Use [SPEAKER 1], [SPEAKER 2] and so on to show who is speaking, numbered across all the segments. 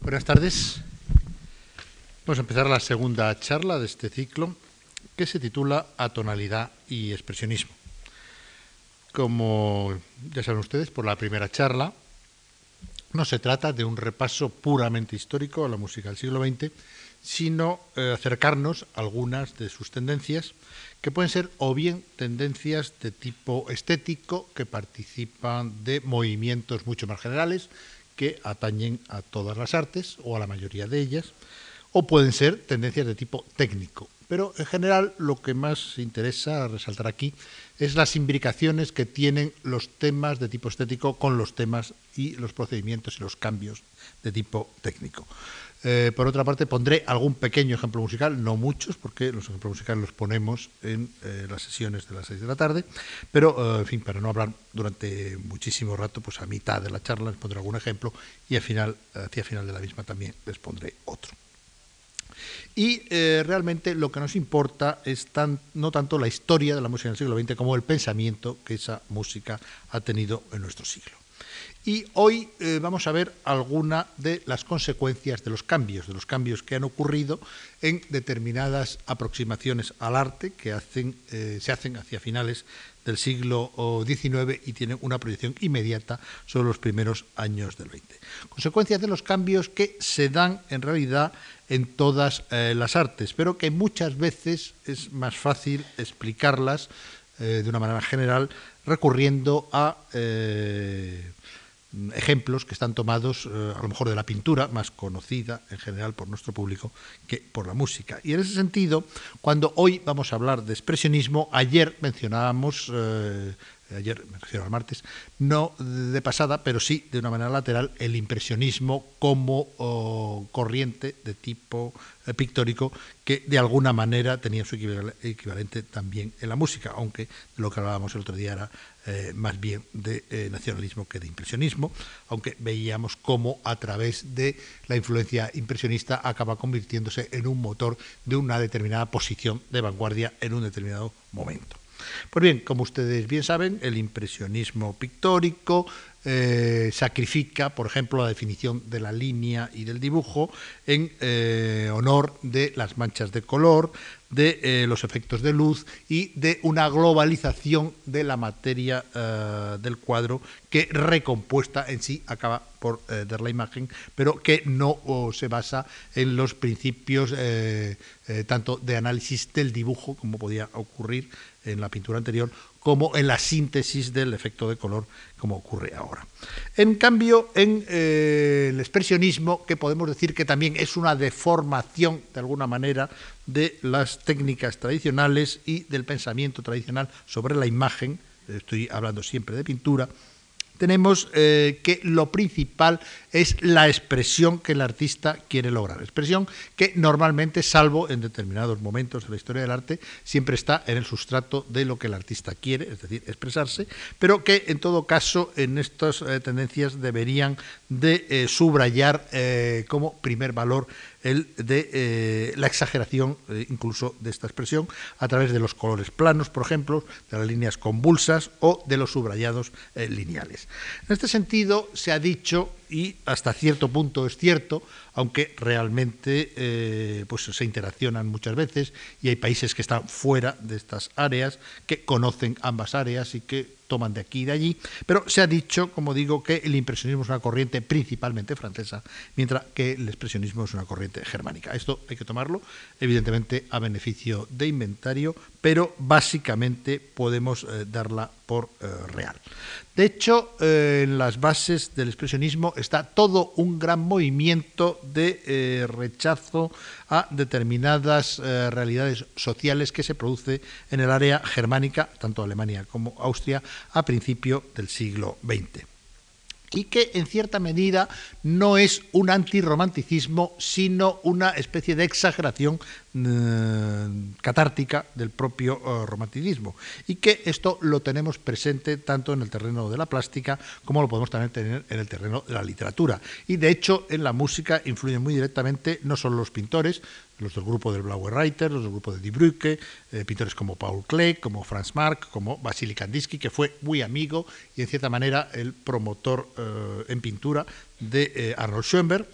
[SPEAKER 1] Buenas tardes. Vamos a empezar la segunda charla de este ciclo que se titula Atonalidad y expresionismo. Como ya saben ustedes, por la primera charla no se trata de un repaso puramente histórico a la música del siglo XX, sino eh, acercarnos a algunas de sus tendencias, que pueden ser o bien tendencias de tipo estético, que participan de movimientos mucho más generales, que atañen a todas las artes o a la mayoría de ellas, o pueden ser tendencias de tipo técnico. Pero en general lo que más interesa resaltar aquí es las imbricaciones que tienen los temas de tipo estético con los temas y los procedimientos y los cambios de tipo técnico. Eh, por otra parte, pondré algún pequeño ejemplo musical, no muchos, porque los ejemplos musicales los ponemos en eh, las sesiones de las seis de la tarde, pero, eh, en fin, para no hablar durante muchísimo rato, pues a mitad de la charla les pondré algún ejemplo y al final, hacia final de la misma también les pondré otro. Y realmente lo que nos importa es no tanto la historia de la música en el siglo XX como el pensamiento que esa música ha tenido en nuestro siglo. Y hoy eh, vamos a ver algunas de las consecuencias de los cambios, de los cambios que han ocurrido en determinadas aproximaciones al arte que hacen, eh, se hacen hacia finales del siglo XIX y tienen una proyección inmediata sobre los primeros años del XX. Consecuencias de los cambios que se dan en realidad en todas eh, las artes, pero que muchas veces es más fácil explicarlas de una manera general recurriendo a ejemplos que están tomados eh, a lo mejor de la pintura, más conocida en general por nuestro público que por la música. Y en ese sentido, cuando hoy vamos a hablar de expresionismo, ayer mencionábamos eh, ayer me refiero al martes, no de pasada, pero sí de una manera lateral, el impresionismo como corriente de tipo eh, pictórico que de alguna manera tenía su equivalente también en la música, aunque lo que hablábamos el otro día era eh, más bien de eh, nacionalismo que de impresionismo, aunque veíamos cómo a través de la influencia impresionista acaba convirtiéndose en un motor de una determinada posición de vanguardia en un determinado momento. Pues bien, como ustedes bien saben, el impresionismo pictórico eh, sacrifica, por ejemplo, la definición de la línea y del dibujo en eh, honor de las manchas de color, de eh, los efectos de luz y de una globalización de la materia del cuadro que recompuesta en sí acaba por dar la imagen, pero que no se basa en los principios tanto de análisis del dibujo como podía ocurrir en la pintura anterior, como en la síntesis del efecto de color, como ocurre ahora. En cambio, en eh, el expresionismo, que podemos decir que también es una deformación, de alguna manera, de las técnicas tradicionales y del pensamiento tradicional sobre la imagen, estoy hablando siempre de pintura, tenemos eh, que lo principal es la expresión que el artista quiere lograr. Expresión que normalmente, salvo en determinados momentos de la historia del arte, siempre está en el sustrato de lo que el artista quiere, es decir, expresarse, pero que en todo caso en estas eh, tendencias deberían de eh, subrayar como primer valor el de eh, la exageración eh, incluso de esta expresión a través de los colores planos, por ejemplo, de las líneas convulsas o de los subrayados eh, lineales. En este sentido, se ha dicho, y hasta cierto punto es cierto, aunque realmente pues se interaccionan muchas veces y hay países que están fuera de estas áreas, que conocen ambas áreas y que toman de aquí y de allí, pero se ha dicho, como digo, que el impresionismo es una corriente principalmente francesa, mientras que el expresionismo es una corriente germánica. Esto hay que tomarlo, evidentemente, a beneficio de inventario, pero básicamente podemos eh, darla por eh, real. De hecho, eh, en las bases del expresionismo está todo un gran movimiento de rechazo a determinadas realidades sociales que se produce en el área germánica, tanto Alemania como Austria, a principio del siglo XX y que en cierta medida no es un antirromanticismo, sino una especie de exageración catártica del propio eh, romanticismo. Y que esto lo tenemos presente tanto en el terreno de la plástica como lo podemos también tener en el terreno de la literatura. Y de hecho en la música influyen muy directamente no solo los pintores, los del grupo del Blauer Reiter, los del grupo de Die Brücke, eh, pintores como Paul Klee, como Franz Marc, como Vasily Kandinsky, que fue muy amigo y en cierta manera el promotor en pintura de Arnold Schoenberg,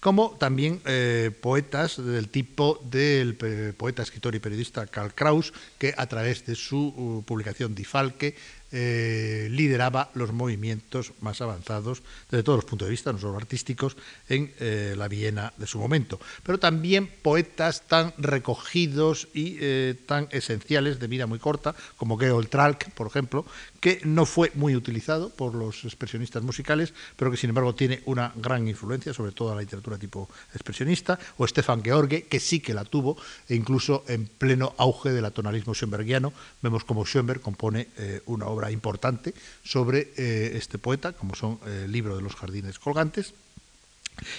[SPEAKER 1] como también eh, poetas del tipo del poeta, escritor y periodista Karl Kraus, que a través de su publicación Die Falke eh, lideraba los movimientos más avanzados desde todos los puntos de vista, no solo artísticos, en eh, la Viena de su momento. Pero también poetas tan recogidos y eh, tan esenciales de vida muy corta, como Georg Tralk, por ejemplo, que no fue muy utilizado por los expresionistas musicales, pero que sin embargo tiene una gran influencia sobre toda la literatura tipo expresionista, o Stefan George, que sí que la tuvo, e incluso en pleno auge del atonalismo schoenbergiano, vemos como Schoenberg compone una obra importante sobre eh, este poeta, como son eh, el libro de los jardines colgantes.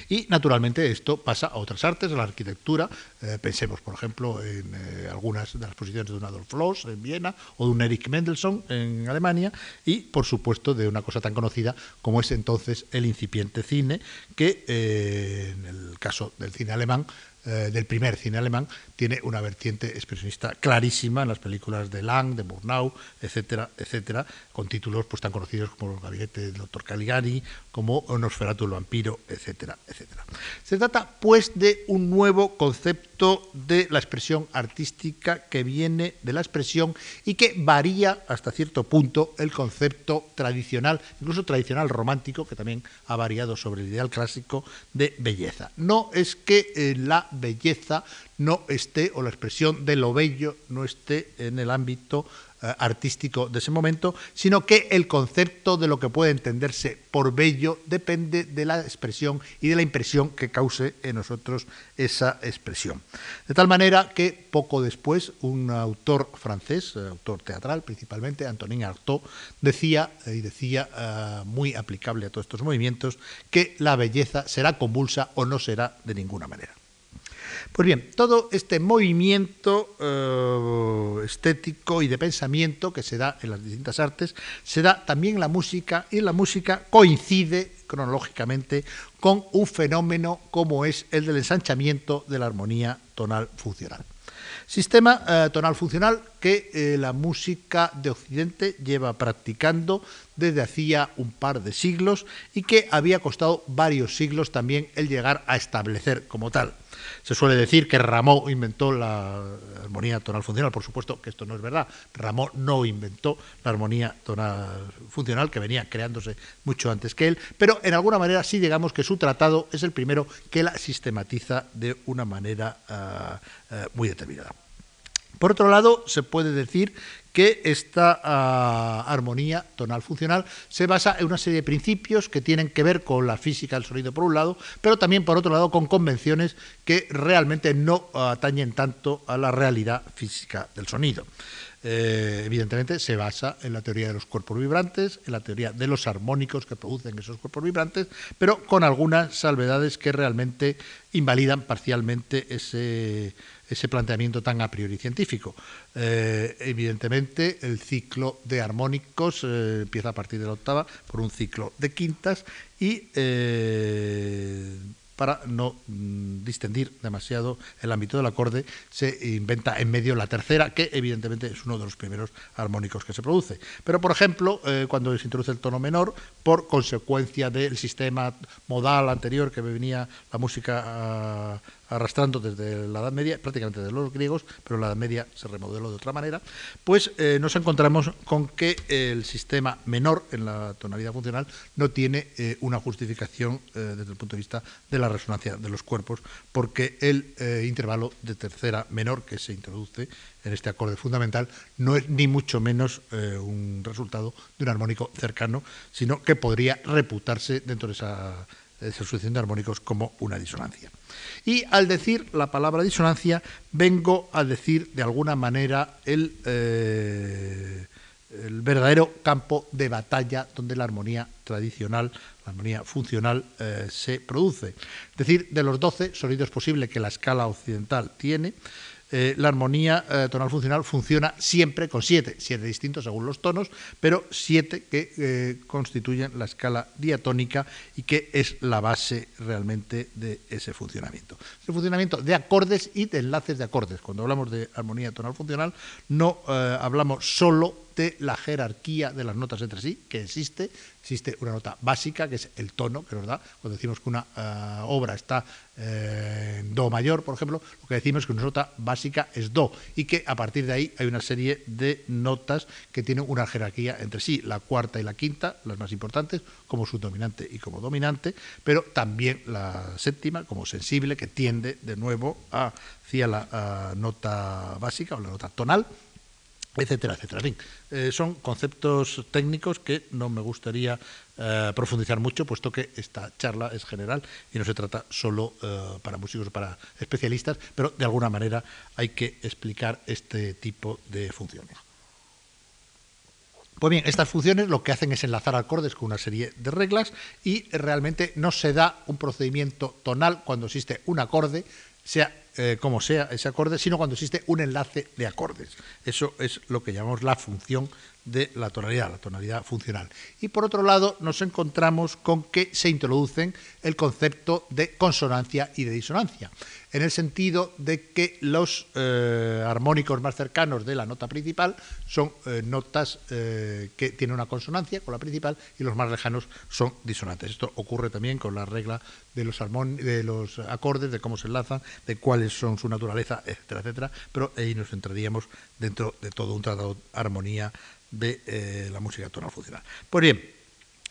[SPEAKER 1] Y naturalmente esto pasa a otras artes, a la arquitectura. Eh, pensemos, por ejemplo, en algunas de las posiciones de un Adolf Loos en Viena o de un Erich Mendelssohn en Alemania y, por supuesto, de una cosa tan conocida como es entonces el incipiente cine, que en el caso del cine alemán eh, del primer cine alemán, tiene una vertiente expresionista clarísima en las películas de Lang, de Murnau, etcétera, etcétera, con títulos pues tan conocidos como El gabinete del doctor Caligari, como Nosferatu el vampiro, etcétera, etcétera. Se trata pues de un nuevo concepto de la expresión artística que viene de la expresión y que varía hasta cierto punto el concepto tradicional, incluso tradicional romántico, que también ha variado sobre el ideal clásico de belleza. No es que eh, la belleza no esté, o la expresión de lo bello no esté en el ámbito eh, artístico de ese momento, sino que el concepto de lo que puede entenderse por bello depende de la expresión y de la impresión que cause en nosotros esa expresión. De tal manera que poco después un autor francés, eh, autor teatral principalmente, Antonin Artaud, decía, eh, y decía muy aplicable a todos estos movimientos, que la belleza será convulsa o no será de ninguna manera. Pues bien, todo este movimiento eh, estético y de pensamiento que se da en las distintas artes, se da también en la música y la música coincide cronológicamente con un fenómeno como es el del ensanchamiento de la armonía tonal funcional. Sistema eh, tonal funcional que eh, la música de Occidente lleva practicando desde hacía un par de siglos y que había costado varios siglos también el llegar a establecer como tal. Se suele decir que Rameau inventó la armonía tonal funcional, por supuesto que esto no es verdad. Rameau no inventó la armonía tonal funcional, que venía creándose mucho antes que él, pero en alguna manera sí digamos que su tratado es el primero que la sistematiza de una manera ah, ah, muy determinada. Por otro lado, se puede decir que esta ah, armonía tonal funcional se basa en una serie de principios que tienen que ver con la física del sonido por un lado, pero también por otro lado con convenciones que realmente no atañen tanto a la realidad física del sonido. Eh, evidentemente se basa en la teoría de los cuerpos vibrantes, en la teoría de los armónicos que producen esos cuerpos vibrantes, pero con algunas salvedades que realmente invalidan parcialmente ese, ese planteamiento tan a priori científico. Eh, evidentemente, el ciclo de armónicos eh, empieza a partir de la octava por un ciclo de quintas y eh, para no mm, distendir demasiado el ámbito del acorde, se inventa en medio la tercera, que evidentemente es uno de los primeros armónicos que se produce. Pero, por ejemplo, cuando se introduce el tono menor, por consecuencia del sistema modal anterior que venía la música arrastrando desde la Edad Media, prácticamente de los griegos, pero la Edad Media se remodeló de otra manera, pues eh, nos encontramos con que el sistema menor en la tonalidad funcional no tiene eh, una justificación eh, desde el punto de vista de la resonancia de los cuerpos, porque el intervalo de tercera menor que se introduce en este acorde fundamental no es ni mucho menos un resultado de un armónico cercano, sino que podría reputarse dentro de esa de sucesión de armónicos como una disonancia. Y al decir la palabra disonancia, vengo a decir de alguna manera el, eh, el verdadero campo de batalla donde la armonía tradicional, la armonía funcional, eh, se produce. Es decir, de los 12 sonidos posibles que la escala occidental tiene, eh, la armonía eh, tonal funcional funciona siempre con siete, siete distintos según los tonos, pero siete que eh, constituyen la escala diatónica y que es la base realmente de ese funcionamiento. Ese funcionamiento de acordes y de enlaces de acordes. Cuando hablamos de armonía tonal funcional no hablamos solo la jerarquía de las notas entre sí, que existe. Existe una nota básica, que es el tono que nos da. Cuando decimos que una eh, obra está eh, en Do mayor, por ejemplo, lo que decimos es que una nota básica es Do y que a partir de ahí hay una serie de notas que tienen una jerarquía entre sí, la cuarta y la quinta, las más importantes, como subdominante y como dominante, pero también la séptima como sensible, que tiende de nuevo hacia la nota básica o la nota tonal etcétera, etcétera. En fin, eh, son conceptos técnicos que no me gustaría eh, profundizar mucho, puesto que esta charla es general y no se trata solo eh, para músicos o para especialistas, pero de alguna manera hay que explicar este tipo de funciones. Pues bien, estas funciones lo que hacen es enlazar acordes con una serie de reglas y realmente no se da un procedimiento tonal cuando existe un acorde, sea eh, como sea ese acorde, sino cuando existe un enlace de acordes. Eso es lo que llamamos la función de la tonalidad, la tonalidad funcional. Y por otro lado, nos encontramos con que se introducen el concepto de consonancia y de disonancia, en el sentido de que los eh, armónicos más cercanos de la nota principal son eh, notas eh, que tienen una consonancia con la principal y los más lejanos son disonantes. Esto ocurre también con la regla de los, de los acordes, de cómo se enlazan, de cuáles son su naturaleza, etcétera, etcétera, pero ahí nos entraríamos dentro de todo un tratado de armonía de eh, la música tonal funcional. Pues bien,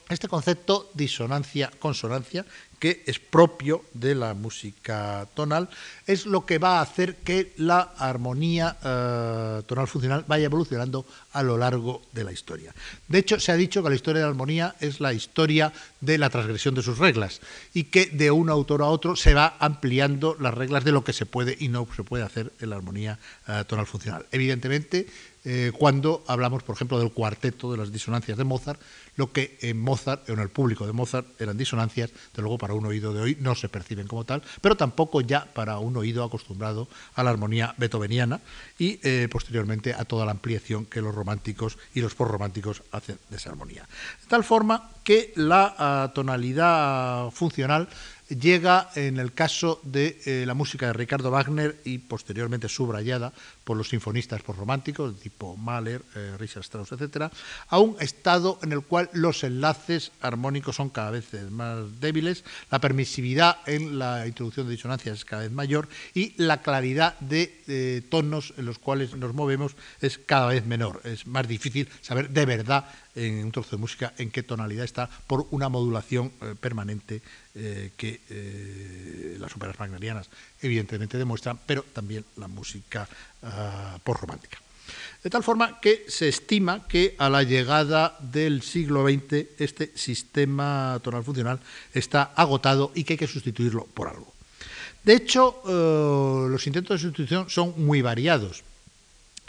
[SPEAKER 1] este concepto disonancia-consonancia, que es propio de la música tonal, es lo que va a hacer que la armonía eh, tonal funcional vaya evolucionando a lo largo de la historia. De hecho, se ha dicho que la historia de la armonía es la historia de la transgresión de sus reglas y que de un autor a otro se va ampliando las reglas de lo que se puede y no se puede hacer en la armonía eh, tonal funcional. Evidentemente, eh, cuando hablamos, por ejemplo, del cuarteto de las disonancias de Mozart, lo que en Mozart, en el público de Mozart, eran disonancias, de luego para un oído de hoy no se perciben como tal, pero tampoco ya para un oído acostumbrado a la armonía beethoveniana y eh, posteriormente a toda la ampliación que los románticos y los postrománticos hacen de esa armonía. De tal forma que la ah, tonalidad funcional llega en el caso de eh, la música de Ricardo Wagner y posteriormente subrayada por los sinfonistas románticos tipo Mahler, eh, Richard Strauss, etc., a un estado en el cual los enlaces armónicos son cada vez más débiles, la permisividad en la introducción de disonancias es cada vez mayor y la claridad de eh, tonos en los cuales nos movemos es cada vez menor. Es más difícil saber de verdad en un trozo de música en qué tonalidad está por una modulación permanente que las óperas wagnerianas evidentemente demuestran, pero también la música uh, postromántica. De tal forma que se estima que a la llegada del siglo XX este sistema tonal funcional está agotado y que hay que sustituirlo por algo. De hecho, uh, los intentos de sustitución son muy variados.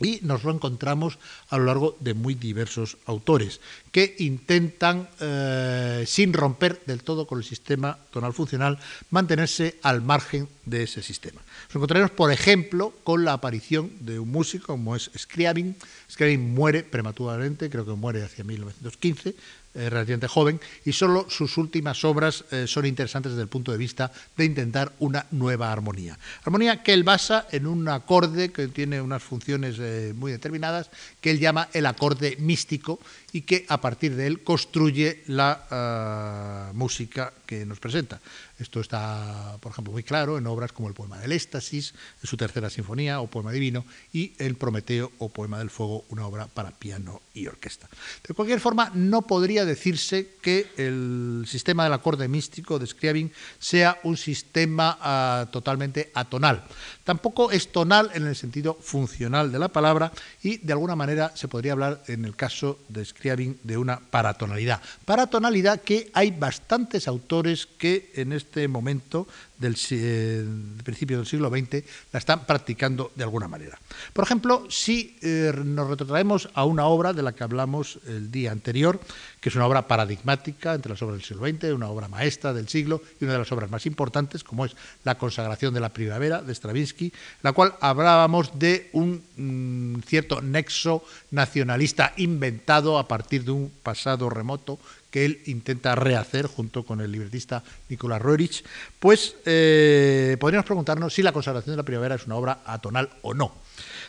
[SPEAKER 1] Y nos lo encontramos a lo largo de muy diversos autores que intentan, eh, sin romper del todo con el sistema tonal funcional, mantenerse al margen de ese sistema. Nos encontraremos, por ejemplo, con la aparición de un músico como es Scriabin. Scriabin muere prematuramente, creo que muere hacia 1915, eh, relativamente joven, y solo sus últimas obras eh, son interesantes desde el punto de vista de intentar una nueva armonía. Armonía que él basa en un acorde que tiene unas funciones eh, muy determinadas, que él llama el acorde místico, y que a partir de él construye la ah, música que nos presenta. Esto está, por ejemplo, muy claro en obras como el poema del éxtasis, su tercera sinfonía o poema divino, y el Prometeo o poema del fuego, una obra para piano y orquesta. De cualquier forma, no podría decirse que el sistema del acorde místico de Scriabin sea un sistema ah, totalmente atonal. Tampoco es tonal en el sentido funcional de la palabra y de alguna manera se podría hablar en el caso de Scriabin de una paratonalidad. Paratonalidad que hay bastantes autores que en este momento del eh, principio del siglo XX la están practicando de alguna manera. Por ejemplo, si eh, nos retrotraemos a una obra de la que hablamos el día anterior, que es una obra paradigmática entre las obras del siglo XX, una obra maestra del siglo y una de las obras más importantes, como es La consagración de la primavera de Stravinsky, la cual hablábamos de un mm, cierto nexo nacionalista inventado a partir de un pasado remoto que él intenta rehacer junto con el libretista Nicolás Roerich, pues eh, podríamos preguntarnos si la consagración de la primavera es una obra atonal o no.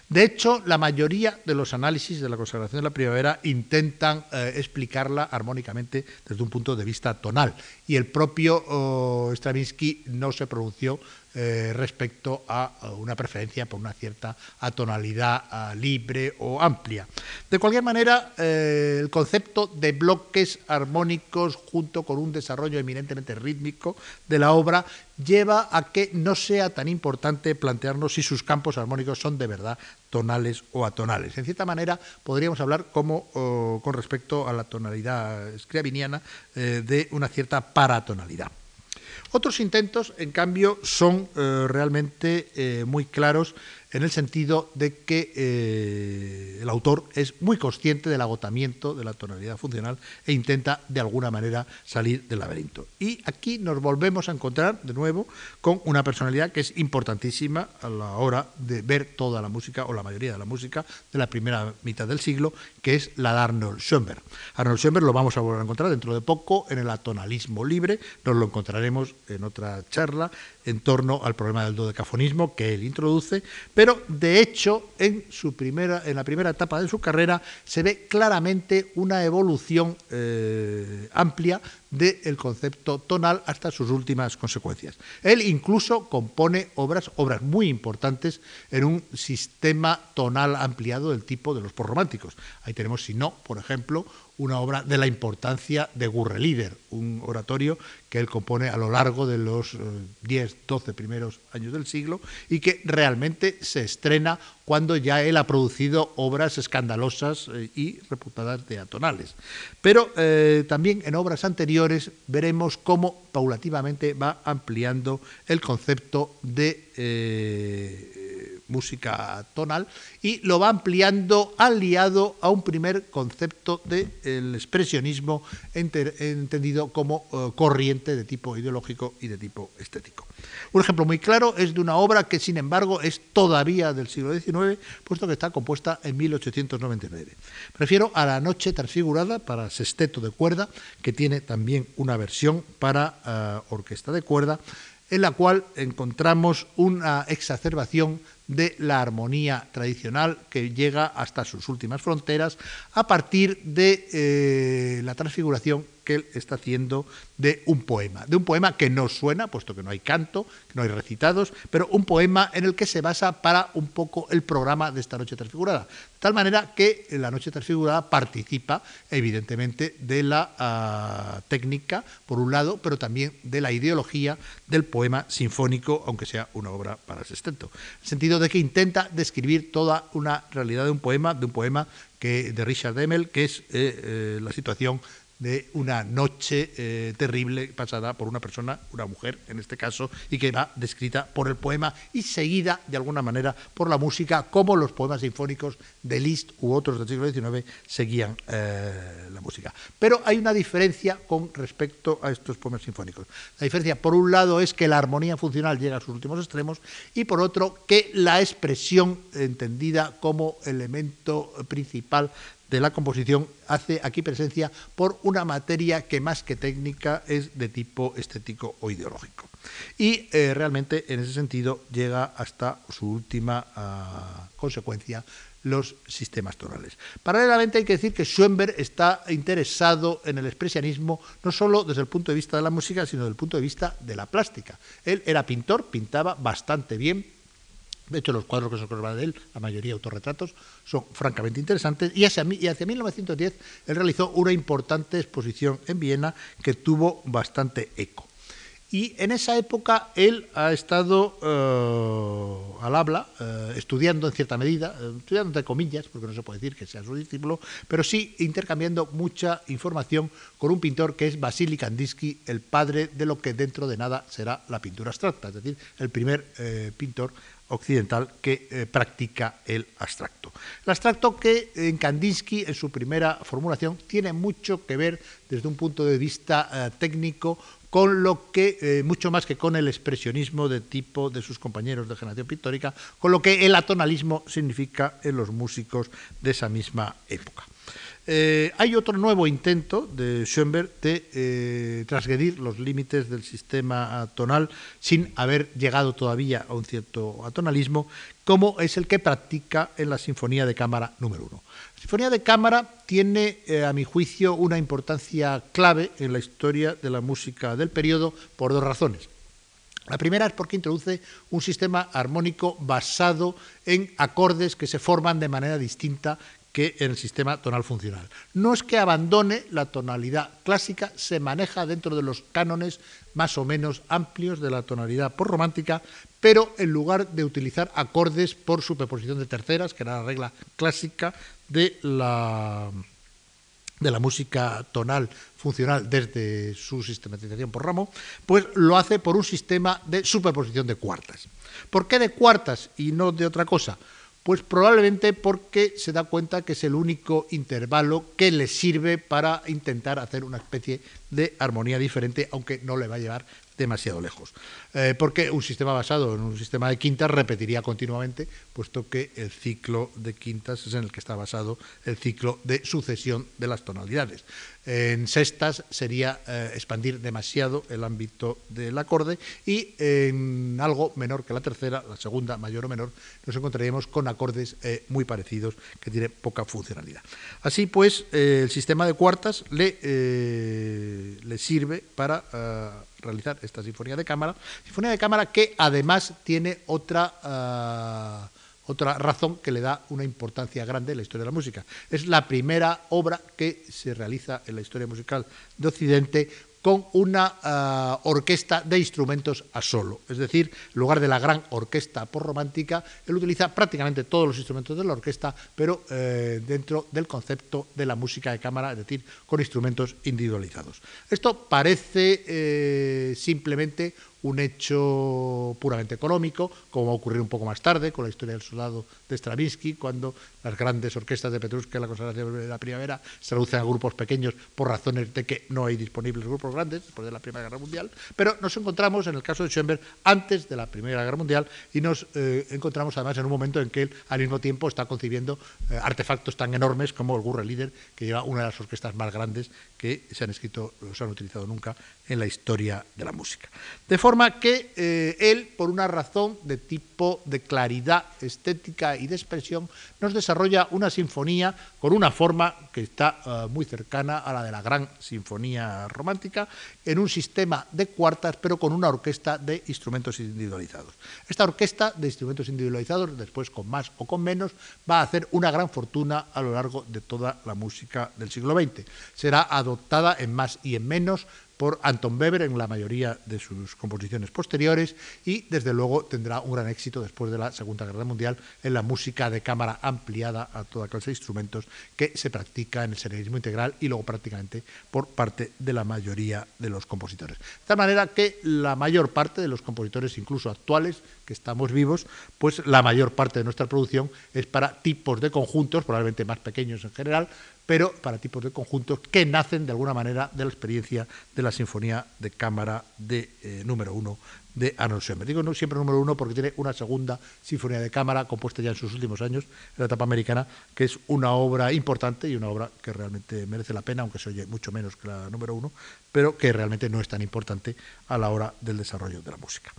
[SPEAKER 1] De hecho, la mayoría de los análisis de la consagración de la primavera intentan eh, explicarla armónicamente desde un punto de vista tonal. Y el propio oh, Stravinsky no se pronunció eh, respecto a, una preferencia por una cierta atonalidad libre o amplia. De cualquier manera, eh, el concepto de bloques armónicos junto con un desarrollo eminentemente rítmico de la obra lleva a que no sea tan importante plantearnos si sus campos armónicos son de verdad tonales o atonales. En cierta manera, podríamos hablar como con respecto a la tonalidad scriabiniana eh, de una cierta paratonalidad. Otros intentos, en cambio, son eh, realmente eh, muy claros en el sentido de que eh, el autor es muy consciente del agotamiento de la tonalidad funcional e intenta de alguna manera salir del laberinto. Y aquí nos volvemos a encontrar de nuevo con una personalidad que es importantísima a la hora de ver toda la música o la mayoría de la música de la primera mitad del siglo, que es la de Arnold Schoenberg. Arnold Schoenberg lo vamos a volver a encontrar dentro de poco en el atonalismo libre, nos lo encontraremos en otra charla en torno al problema del dodecafonismo que él introduce, pero de hecho en, su primera, en la primera etapa de su carrera se ve claramente una evolución eh, amplia del concepto tonal hasta sus últimas consecuencias. Él incluso compone obras, obras muy importantes en un sistema tonal ampliado del tipo de los porrománticos. Ahí tenemos, si no, por ejemplo, una obra de la importancia de Gurrelieder, un oratorio que él compone a lo largo de los 10, eh, 12 primeros años del siglo y que realmente se estrena cuando ya él ha producido obras escandalosas eh, y reputadas de atonales. Pero eh, también en obras anteriores veremos cómo paulativamente va ampliando el concepto de música tonal, y lo va ampliando aliado a un primer concepto del expresionismo entendido como eh, corriente de tipo ideológico y de tipo estético. Un ejemplo muy claro es de una obra que, sin embargo, es todavía del siglo XIX, puesto que está compuesta en 1899. Prefiero a La Noche Transfigurada para sexteto de cuerda, que tiene también una versión para eh, orquesta de cuerda, en la cual encontramos una exacerbación de la armonía tradicional que llega hasta sus últimas fronteras a partir de eh, la transfiguración que él está haciendo de un poema, de un poema que no suena, puesto que no hay canto, que no hay recitados, pero un poema en el que se basa para un poco el programa de esta noche transfigurada. De tal manera que la noche transfigurada participa, evidentemente, de la ah, técnica, por un lado, pero también de la ideología del poema sinfónico, aunque sea una obra para sexteto. En el sentido de que intenta describir toda una realidad de un poema, de un poema que, de Richard Demel, que es eh, eh, la situación de una noche eh, terrible pasada por una persona, una mujer en este caso, y que va descrita por el poema y seguida de alguna manera por la música, como los poemas sinfónicos de Liszt u otros del siglo XIX seguían eh, la música. Pero hay una diferencia con respecto a estos poemas sinfónicos. La diferencia, por un lado, es que la armonía funcional llega a sus últimos extremos y por otro, que la expresión entendida como elemento principal de la composición hace aquí presencia por una materia que más que técnica es de tipo estético o ideológico. Y eh, realmente en ese sentido llega hasta su última ah, consecuencia los sistemas tonales. Paralelamente hay que decir que Schoenberg está interesado en el expresionismo no solo desde el punto de vista de la música, sino desde el punto de vista de la plástica. Él era pintor, pintaba bastante bien, de hecho, los cuadros que se conservan de él, la mayoría autorretratos, son francamente interesantes. Y hacia, y hacia 1910 él realizó una importante exposición en Viena que tuvo bastante eco. Y en esa época él ha estado eh, al habla, eh, estudiando en cierta medida, eh, estudiando entre comillas, porque no se puede decir que sea su discípulo, pero sí intercambiando mucha información con un pintor que es Vasily Kandinsky, el padre de lo que dentro de nada será la pintura abstracta, es decir, el primer pintor occidental que practica el abstracto. El abstracto que en Kandinsky, en su primera formulación, tiene mucho que ver desde un punto de vista técnico con lo que, eh, mucho más que con el expresionismo de tipo de sus compañeros de generación pictórica, con lo que el atonalismo significa en los músicos de esa misma época. Eh, hay otro nuevo intento de Schoenberg de eh, transgredir los límites del sistema tonal sin haber llegado todavía a un cierto atonalismo, como es el que practica en la Sinfonía de Cámara número 1. La Sinfonía de Cámara tiene, eh, a mi juicio, una importancia clave en la historia de la música del periodo por dos razones. La primera es porque introduce un sistema armónico basado en acordes que se forman de manera distinta que en el sistema tonal funcional. No es que abandone la tonalidad clásica, se maneja dentro de los cánones más o menos amplios de la tonalidad por romántica, pero en lugar de utilizar acordes por superposición de terceras, que era la regla clásica de la, de la música tonal funcional desde su sistematización por ramo, pues lo hace por un sistema de superposición de cuartas. ¿Por qué de cuartas y no de otra cosa? Pues probablemente porque se da cuenta que es el único intervalo que le sirve para intentar hacer una especie de armonía diferente, aunque no le va a llevar demasiado lejos. Eh, porque un sistema basado en un sistema de quintas repetiría continuamente, puesto que el ciclo de quintas es en el que está basado el ciclo de sucesión de las tonalidades. En sextas sería eh, expandir demasiado el ámbito del acorde y en algo menor que la tercera, la segunda, mayor o menor, nos encontraríamos con acordes eh, muy parecidos que tienen poca funcionalidad. Así pues, el sistema de cuartas le, le sirve para realizar esta sinfonía de cámara. Sinfonía de cámara que además tiene otra, ah, otra razón que le da una importancia grande en la historia de la música. Es la primera obra que se realiza en la historia musical de Occidente con una ah, orquesta de instrumentos a solo. Es decir, en lugar de la gran orquesta por romántica, él utiliza prácticamente todos los instrumentos de la orquesta, pero eh, dentro del concepto de la música de cámara, es decir, con instrumentos individualizados. Esto parece eh, simplemente un hecho puramente económico, como va a ocurrir un poco más tarde con la historia del soldado de Stravinsky, cuando las grandes orquestas de Petrushka en la consagración de la primavera se reducen a grupos pequeños por razones de que no hay disponibles grupos grandes después de la Primera Guerra Mundial, pero nos encontramos en el caso de Schoenberg antes de la Primera Guerra Mundial y nos eh, encontramos además en un momento en que él al mismo tiempo está concibiendo eh, artefactos tan enormes como el Gurre Líder, que lleva una de las orquestas más grandes que se han escrito, o se han utilizado nunca en la historia de la música. De forma que eh, él, por una razón de tipo de claridad estética y de expresión, nos desarrolla una sinfonía con una forma que está eh, muy cercana a la de la gran sinfonía romántica, en un sistema de cuartas, pero con una orquesta de instrumentos individualizados. Esta orquesta de instrumentos individualizados, después con más o con menos, va a hacer una gran fortuna a lo largo de toda la música del siglo XX. Será adoptada en más y en menos por Anton Weber en la mayoría de sus composiciones posteriores y desde luego tendrá un gran éxito después de la Segunda Guerra Mundial en la música de cámara ampliada a toda clase de instrumentos que se practica en el serialismo integral y luego prácticamente por parte de la mayoría de los compositores. De tal manera que la mayor parte de los compositores, incluso actuales, que estamos vivos, pues la mayor parte de nuestra producción es para tipos de conjuntos, probablemente más pequeños en general, pero para tipos de conjuntos que nacen de alguna manera de la experiencia de la Sinfonía de Cámara de eh, número uno de Arnold Schoenberg. Digo siempre número uno porque tiene una segunda sinfonía de cámara compuesta ya en sus últimos años, en la etapa americana, que es una obra importante y una obra que realmente merece la pena, aunque se oye mucho menos que la número uno, pero que realmente no es tan importante a la hora del desarrollo de la música.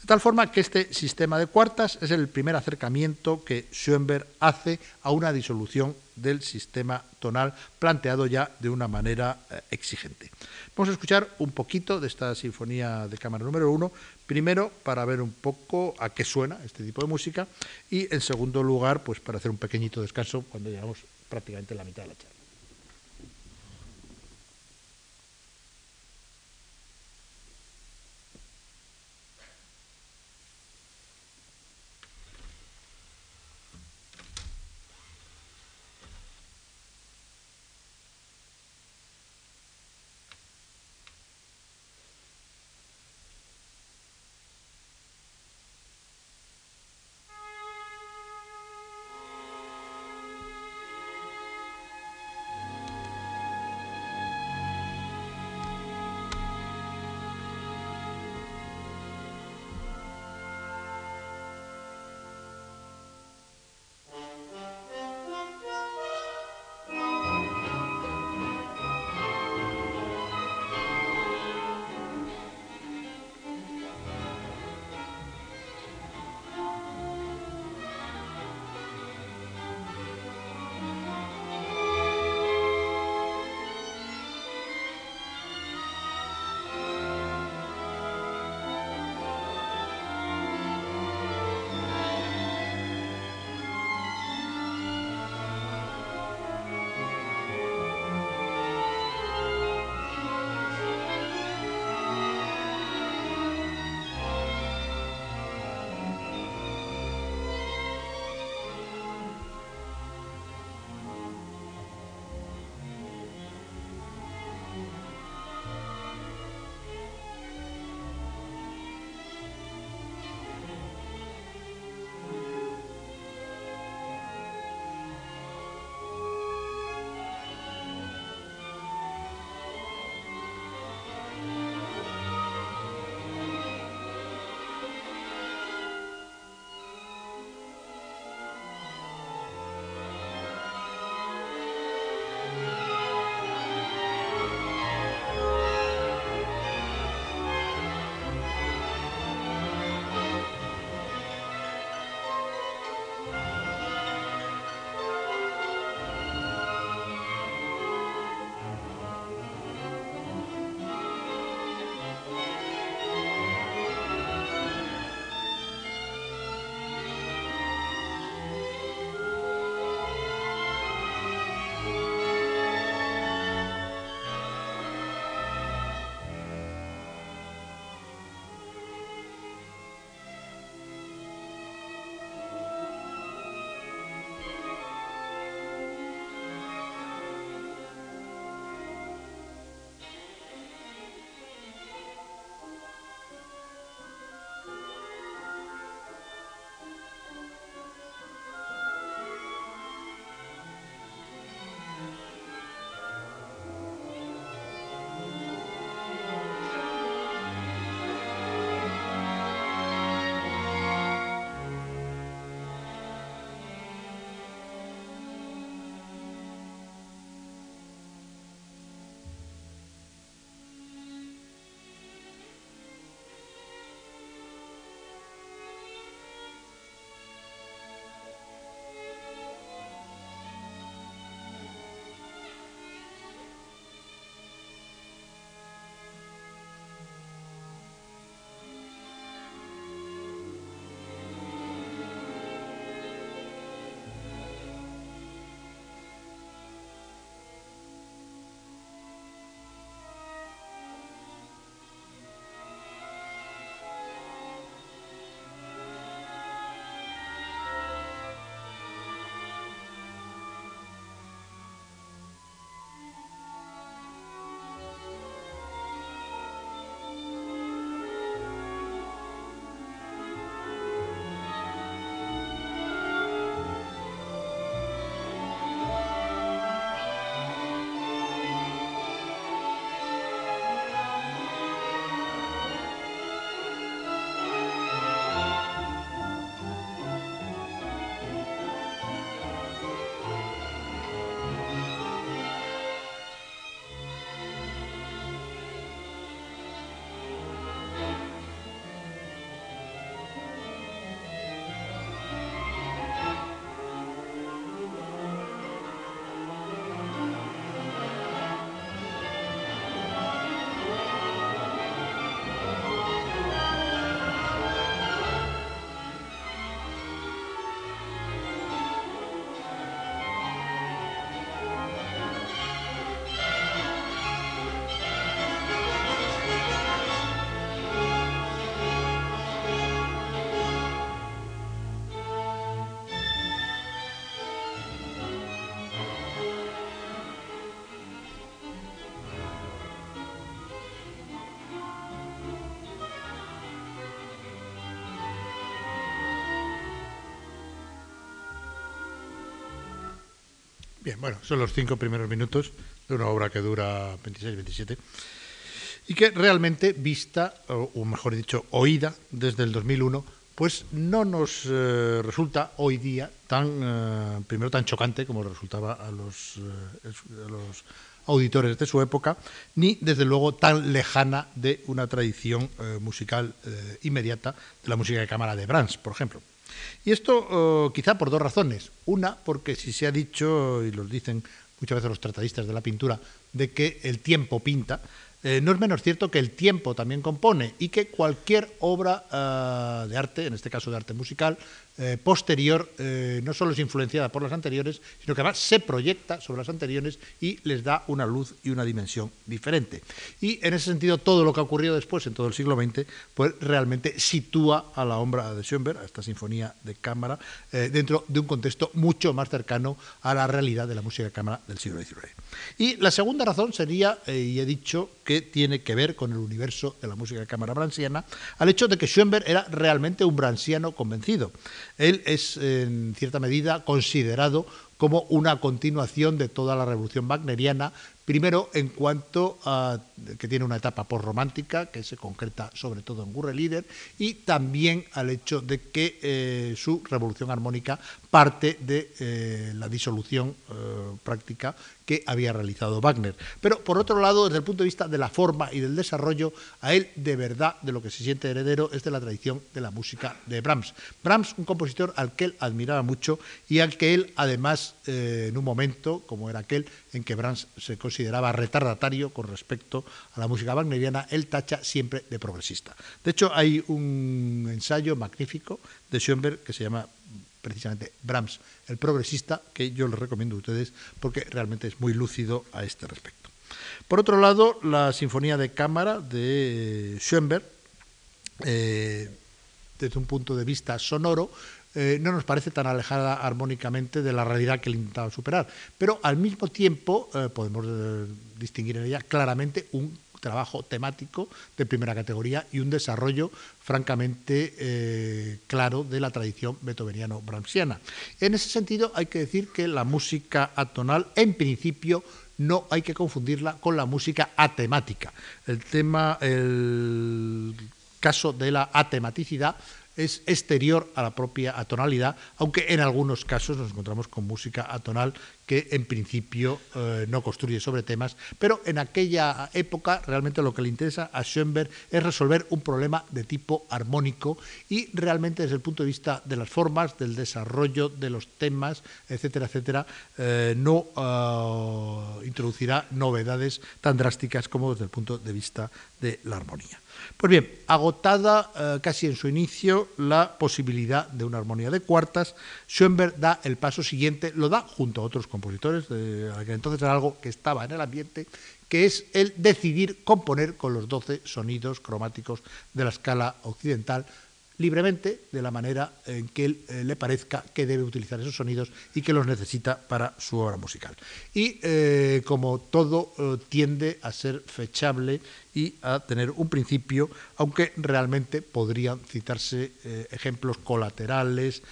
[SPEAKER 1] De tal forma que este sistema de cuartas es el primer acercamiento que Schoenberg hace a una disolución del sistema tonal planteado ya de una manera eh, exigente. Vamos a escuchar un poquito de esta sinfonía de cámara número uno, primero para ver un poco a qué suena este tipo de música y en segundo lugar pues para hacer un pequeñito descanso cuando llegamos prácticamente a la mitad de la charla. Bien, bueno, son los cinco primeros minutos de una obra que dura 26-27 y que realmente vista, o, mejor dicho, oída desde el 2001, pues no nos eh, resulta hoy día tan, eh, primero tan chocante como resultaba a los, eh, a los, auditores de su época, ni desde luego tan lejana de una tradición musical inmediata de la música de cámara de Brahms, por ejemplo. Y esto quizá por dos razones. Una, porque si se ha dicho, y lo dicen muchas veces los tratadistas de la pintura, de que el tiempo pinta, eh, no es menos cierto que el tiempo también compone y que cualquier obra eh, de arte, en este caso de arte musical, eh, posterior eh, no solo es influenciada por las anteriores, sino que además se proyecta sobre las anteriores y les da una luz y una dimensión diferente. Y en ese sentido, todo lo que ha ocurrido después, en todo el siglo XX, pues realmente sitúa a la obra de Schoenberg, a esta sinfonía de cámara, eh, dentro de un contexto mucho más cercano a la realidad de la música de cámara del siglo XIX. Y la segunda razón sería, y he dicho que tiene que ver con el universo de la música de cámara bransiana, al hecho de que Schoenberg era realmente un bransiano convencido. Él es, en cierta medida, considerado como una continuación de toda la revolución wagneriana, primero en cuanto a que tiene una etapa postromántica que se concreta sobre todo en Gurre Líder y también al hecho de que eh, su revolución armónica parte de eh, la disolución eh, práctica que había realizado Wagner. Pero por otro lado, desde el punto de vista de la forma y del desarrollo, a él de verdad de lo que se siente heredero es de la tradición de la música de Brahms. Brahms, un compositor al que él admiraba mucho y al que él además en un momento, como era aquel en que Brahms se consideraba retardatario con respecto a la música wagneriana, él tacha siempre de progresista. De hecho, hay un ensayo magnífico de Schoenberg que se llama precisamente Brahms, el progresista, que yo les recomiendo a ustedes porque realmente es muy lúcido a este respecto. Por otro lado, la Sinfonía de Cámara de Schoenberg, eh, desde un punto de vista sonoro, eh, no nos parece tan alejada armónicamente de la realidad que él intentaba superar. Pero al mismo tiempo eh, podemos distinguir en ella claramente un trabajo temático de primera categoría y un desarrollo francamente eh, claro de la tradición beethoveniano-brahmsiana. En ese sentido, hay que decir que la música atonal, en principio, no hay que confundirla con la música atemática. El tema, el caso de la atematicidad es exterior a la propia atonalidad, aunque en algunos casos nos encontramos con música atonal que en principio eh, no construye sobre temas, pero en aquella época realmente lo que le interesa a Schoenberg es resolver un problema de tipo armónico y realmente desde el punto de vista de las formas, del desarrollo de los temas, etcétera, etcétera, eh, no eh, introducirá novedades tan drásticas como desde el punto de vista de la armonía. Pues bien, agotada eh, casi en su inicio la posibilidad de una armonía de cuartas, Schoenberg da el paso siguiente, lo da junto a otros compositores, de, que entonces era algo que estaba en el ambiente, que es el decidir componer con los doce sonidos cromáticos de la escala occidental, libremente, de la manera en que eh, le parezca que debe utilizar esos sonidos y que los necesita para su obra musical. Y eh, como todo eh, tiende a ser fechable y a tener un principio, aunque realmente podrían citarse ejemplos colaterales,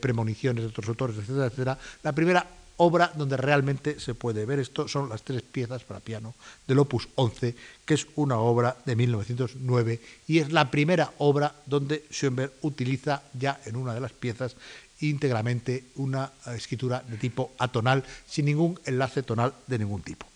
[SPEAKER 1] premoniciones de otros autores, etcétera, etcétera, la primera obra donde realmente se puede ver esto son las tres piezas para piano del Opus 11, que es una obra de 1909 y es la primera obra donde Schoenberg utiliza ya en una de las piezas íntegramente una escritura de tipo atonal, sin ningún enlace tonal de ningún tipo.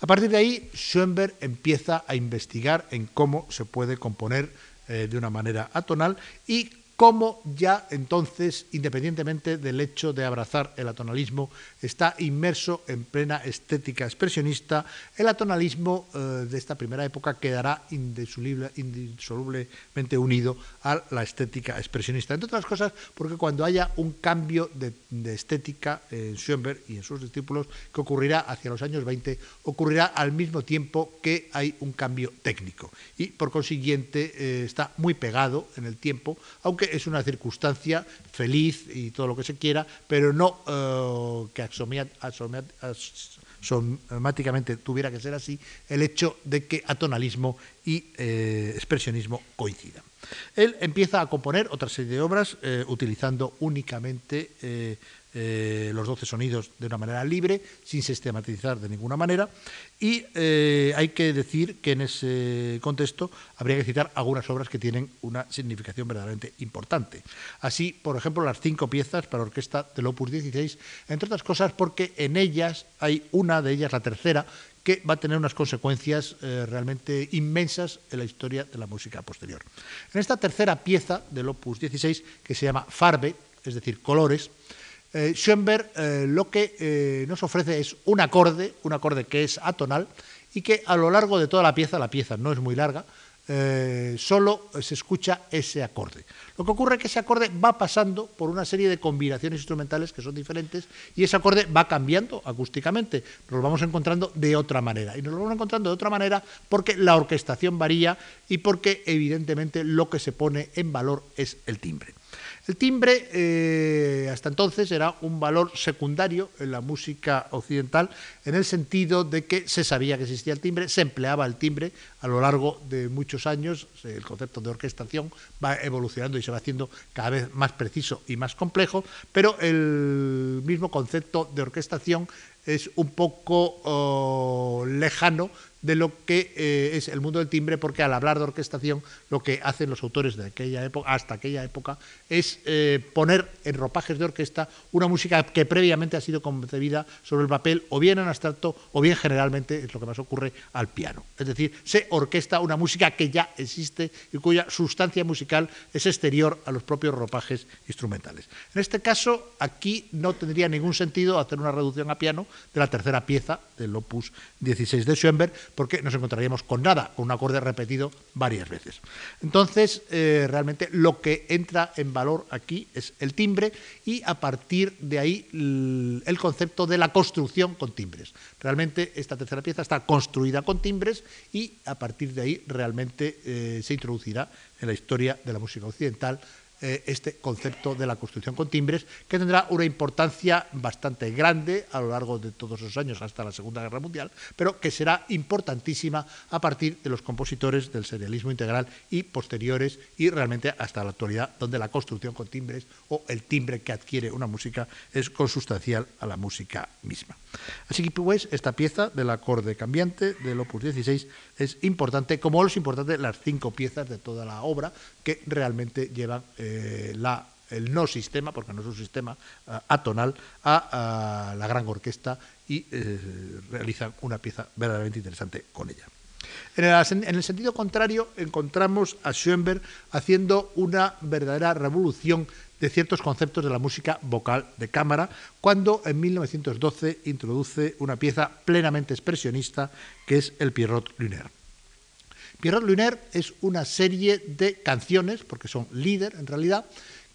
[SPEAKER 1] A partir de ahí, Schoenberg empieza a investigar en cómo se puede componer eh, de una manera atonal y cómo ya entonces, independientemente del hecho de abrazar el atonalismo, está inmerso en plena estética expresionista, el atonalismo eh, de esta primera época quedará indisolublemente unido a la estética expresionista. Entre otras cosas, porque cuando haya un cambio de, estética en Schoenberg y en sus discípulos, que ocurrirá hacia los años 20, ocurrirá al mismo tiempo que hay un cambio técnico. Y por consiguiente eh, está muy pegado en el tiempo, aunque es una circunstancia feliz y todo lo que se quiera, pero no eh, que axiomáticamente tuviera que ser así el hecho de que atonalismo y eh, expresionismo coincidan. Él empieza a componer otra serie de obras eh, utilizando únicamente eh, los 12 sonidos de una manera libre, sin sistematizar de ninguna manera. Y eh, hay que decir que en ese contexto habría que citar algunas obras que tienen una significación verdaderamente importante. Así, por ejemplo, las cinco piezas para orquesta del Opus 16, entre otras cosas porque en ellas hay una de ellas, la tercera, que va a tener unas consecuencias eh, realmente inmensas en la historia de la música posterior. En esta tercera pieza del Opus 16, que se llama Farbe, es decir, colores, eh, Schoenberg eh, lo que eh, nos ofrece es un acorde, un acorde que es atonal y que a lo largo de toda la pieza, la pieza no es muy larga, solo se escucha ese acorde. Lo que ocurre es que ese acorde va pasando por una serie de combinaciones instrumentales que son diferentes y ese acorde va cambiando acústicamente. Nos lo vamos encontrando de otra manera. Y nos lo vamos encontrando de otra manera porque la orquestación varía y porque evidentemente lo que se pone en valor es el timbre. El timbre eh, hasta entonces era un valor secundario en la música occidental en el sentido de que se sabía que existía el timbre, se empleaba el timbre a lo largo de muchos años, el concepto de orquestación va evolucionando y se va haciendo cada vez más preciso y más complejo, pero el mismo concepto de orquestación es un poco oh, lejano de lo que eh, es el mundo del timbre, porque al hablar de orquestación, lo que hacen los autores de aquella época, hasta aquella época, es eh, poner en ropajes de orquesta una música que previamente ha sido concebida sobre el papel, o bien en abstracto, o bien generalmente es lo que más ocurre al piano. Es decir, se orquesta una música que ya existe y cuya sustancia musical es exterior a los propios ropajes instrumentales. En este caso, aquí no tendría ningún sentido hacer una reducción a piano de la tercera pieza del opus 16 de Schoenberg, porque nos encontraríamos con nada, con un acorde repetido varias veces. Entonces, eh, realmente lo que entra en valor aquí es el timbre y a partir de ahí el concepto de la construcción con timbres. Realmente esta tercera pieza está construida con timbres y a partir de ahí realmente eh, se introducirá en la historia de la música occidental eh, este concepto de la construcción con timbres, que tendrá una importancia bastante grande a lo largo de todos esos años hasta la Segunda Guerra Mundial, pero que será importantísima a partir de los compositores del serialismo integral y posteriores y realmente hasta la actualidad, donde la construcción con timbres o el timbre que adquiere una música es consustancial a la música misma. Así que pues esta pieza del acorde cambiante del opus 16 es importante, como es importante las cinco piezas de toda la obra que realmente llevan eh, el no sistema, porque no es un sistema eh, atonal, a, la gran orquesta y eh, realizan una pieza verdaderamente interesante con ella. En el, en el, sentido contrario, encontramos a Schoenberg haciendo una verdadera revolución de ciertos conceptos de la música vocal de cámara, cuando en 1912 introduce una pieza plenamente expresionista que es el Pierrot Lunaire. Pierrot Lunaire es una serie de canciones, porque son líder en realidad,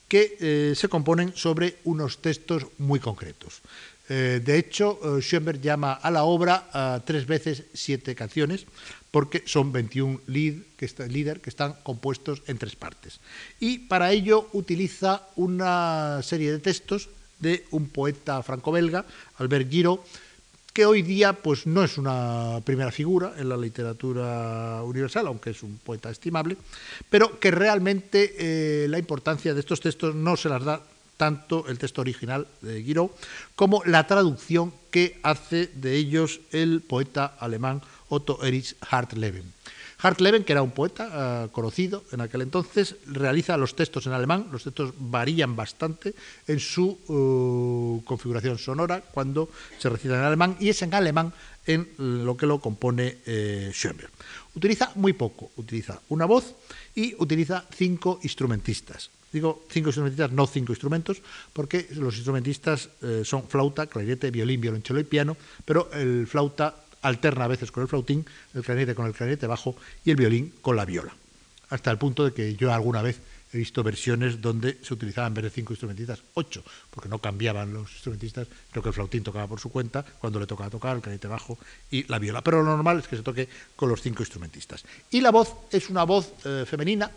[SPEAKER 1] que eh, se componen sobre unos textos muy concretos. Eh, de hecho, eh, Schoenberg llama a la obra tres veces siete canciones, porque son 21 lead, que líder que están compuestos en tres partes. Y para ello utiliza una serie de textos de un poeta franco-belga, Albert Giraud, que hoy día pues, no es una primera figura en la literatura universal, aunque es un poeta estimable, pero que realmente eh, la importancia de estos textos no se las da tanto el texto original de Giraud como la traducción que hace de ellos el poeta alemán Otto Erich Hartleben. Hartleben, que era un poeta eh, conocido en aquel entonces, realiza los textos en alemán. Los textos varían bastante en su eh, configuración sonora cuando se recitan en alemán y es en alemán en lo que lo compone eh, Schoenberg. Utiliza muy poco, utiliza una voz y utiliza cinco instrumentistas. Digo cinco instrumentistas, no cinco instrumentos, porque los instrumentistas son flauta, clarinete, violín, violonchelo y piano, pero el flauta alterna a veces con el flautín, el clarinete con el clarinete bajo y el violín con la viola. Hasta el punto de que yo alguna vez he visto versiones donde se utilizaban en vez de cinco instrumentistas, ocho, porque no cambiaban los instrumentistas, creo que el flautín tocaba por su cuenta, cuando le tocaba tocar, el clarinete bajo y la viola. Pero lo normal es que se toque con los cinco instrumentistas. Y la voz es una voz eh, femenina,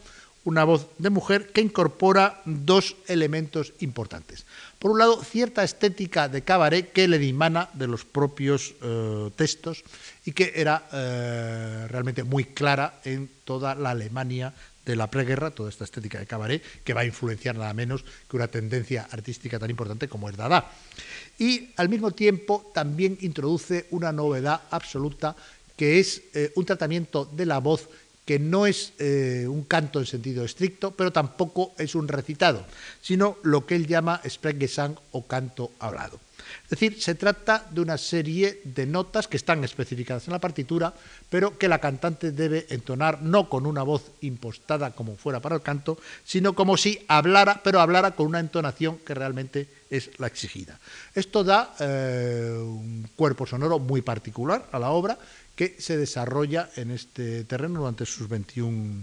[SPEAKER 1] una voz de mujer que incorpora dos elementos importantes. Por un lado, cierta estética de cabaret que le dimana de los propios eh, textos y que era eh, realmente muy clara en toda la Alemania de la preguerra, toda esta estética de cabaret, que va a influenciar nada menos que una tendencia artística tan importante como es Dada. Y al mismo tiempo también introduce una novedad absoluta que es eh, un tratamiento de la voz que no es eh, un canto en sentido estricto, pero tampoco es un recitado, sino lo que él llama Sprechgesang o canto hablado. Es decir, se trata de una serie de notas que están especificadas en la partitura, pero que la cantante debe entonar no con una voz impostada como fuera para el canto, sino como si hablara, pero hablara con una entonación que realmente es la exigida. Esto da eh, un cuerpo sonoro muy particular a la obra que se desarrolla en este terreno durante sus 21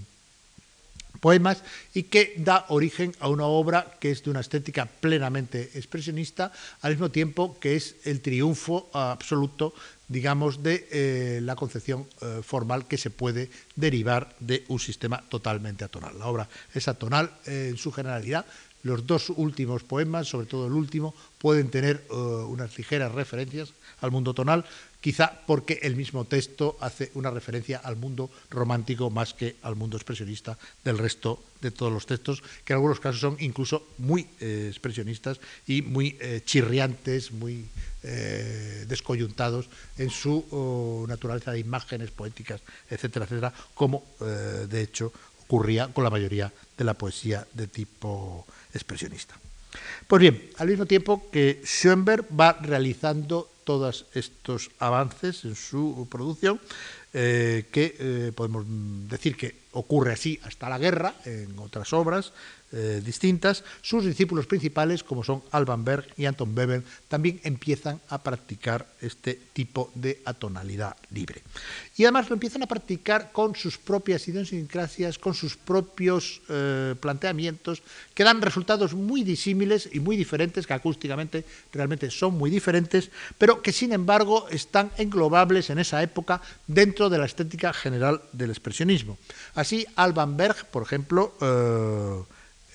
[SPEAKER 1] poemas y que da origen a una obra que es de una estética plenamente expresionista, al mismo tiempo que es el triunfo absoluto, digamos, de eh, la concepción eh, formal que se puede derivar de un sistema totalmente atonal. La obra es atonal en su generalidad. Los dos últimos poemas, sobre todo el último, pueden tener eh, unas ligeras referencias al mundo tonal, quizá porque el mismo texto hace una referencia al mundo romántico más que al mundo expresionista del resto de todos los textos, que en algunos casos son incluso muy eh, expresionistas y muy eh, chirriantes, muy eh, descoyuntados en su oh, naturaleza de imágenes poéticas, etcétera, etcétera, como de hecho ocurría con la mayoría de la poesía de tipo expresionista. Pues bien, al mismo tiempo que Schoenberg va realizando todos estos avances en su producción, eh, que eh, podemos decir que ocurre así hasta la guerra, en otras obras, eh, distintas, sus discípulos principales, como son Alban Berg y Anton Weber, también empiezan a practicar este tipo de atonalidad libre. Y además lo empiezan a practicar con sus propias idiosincrasias, con sus propios eh, planteamientos, que dan resultados muy disímiles y muy diferentes, que acústicamente realmente son muy diferentes, pero que sin embargo están englobables en esa época dentro de la estética general del expresionismo. Alban Berg, por ejemplo, eh,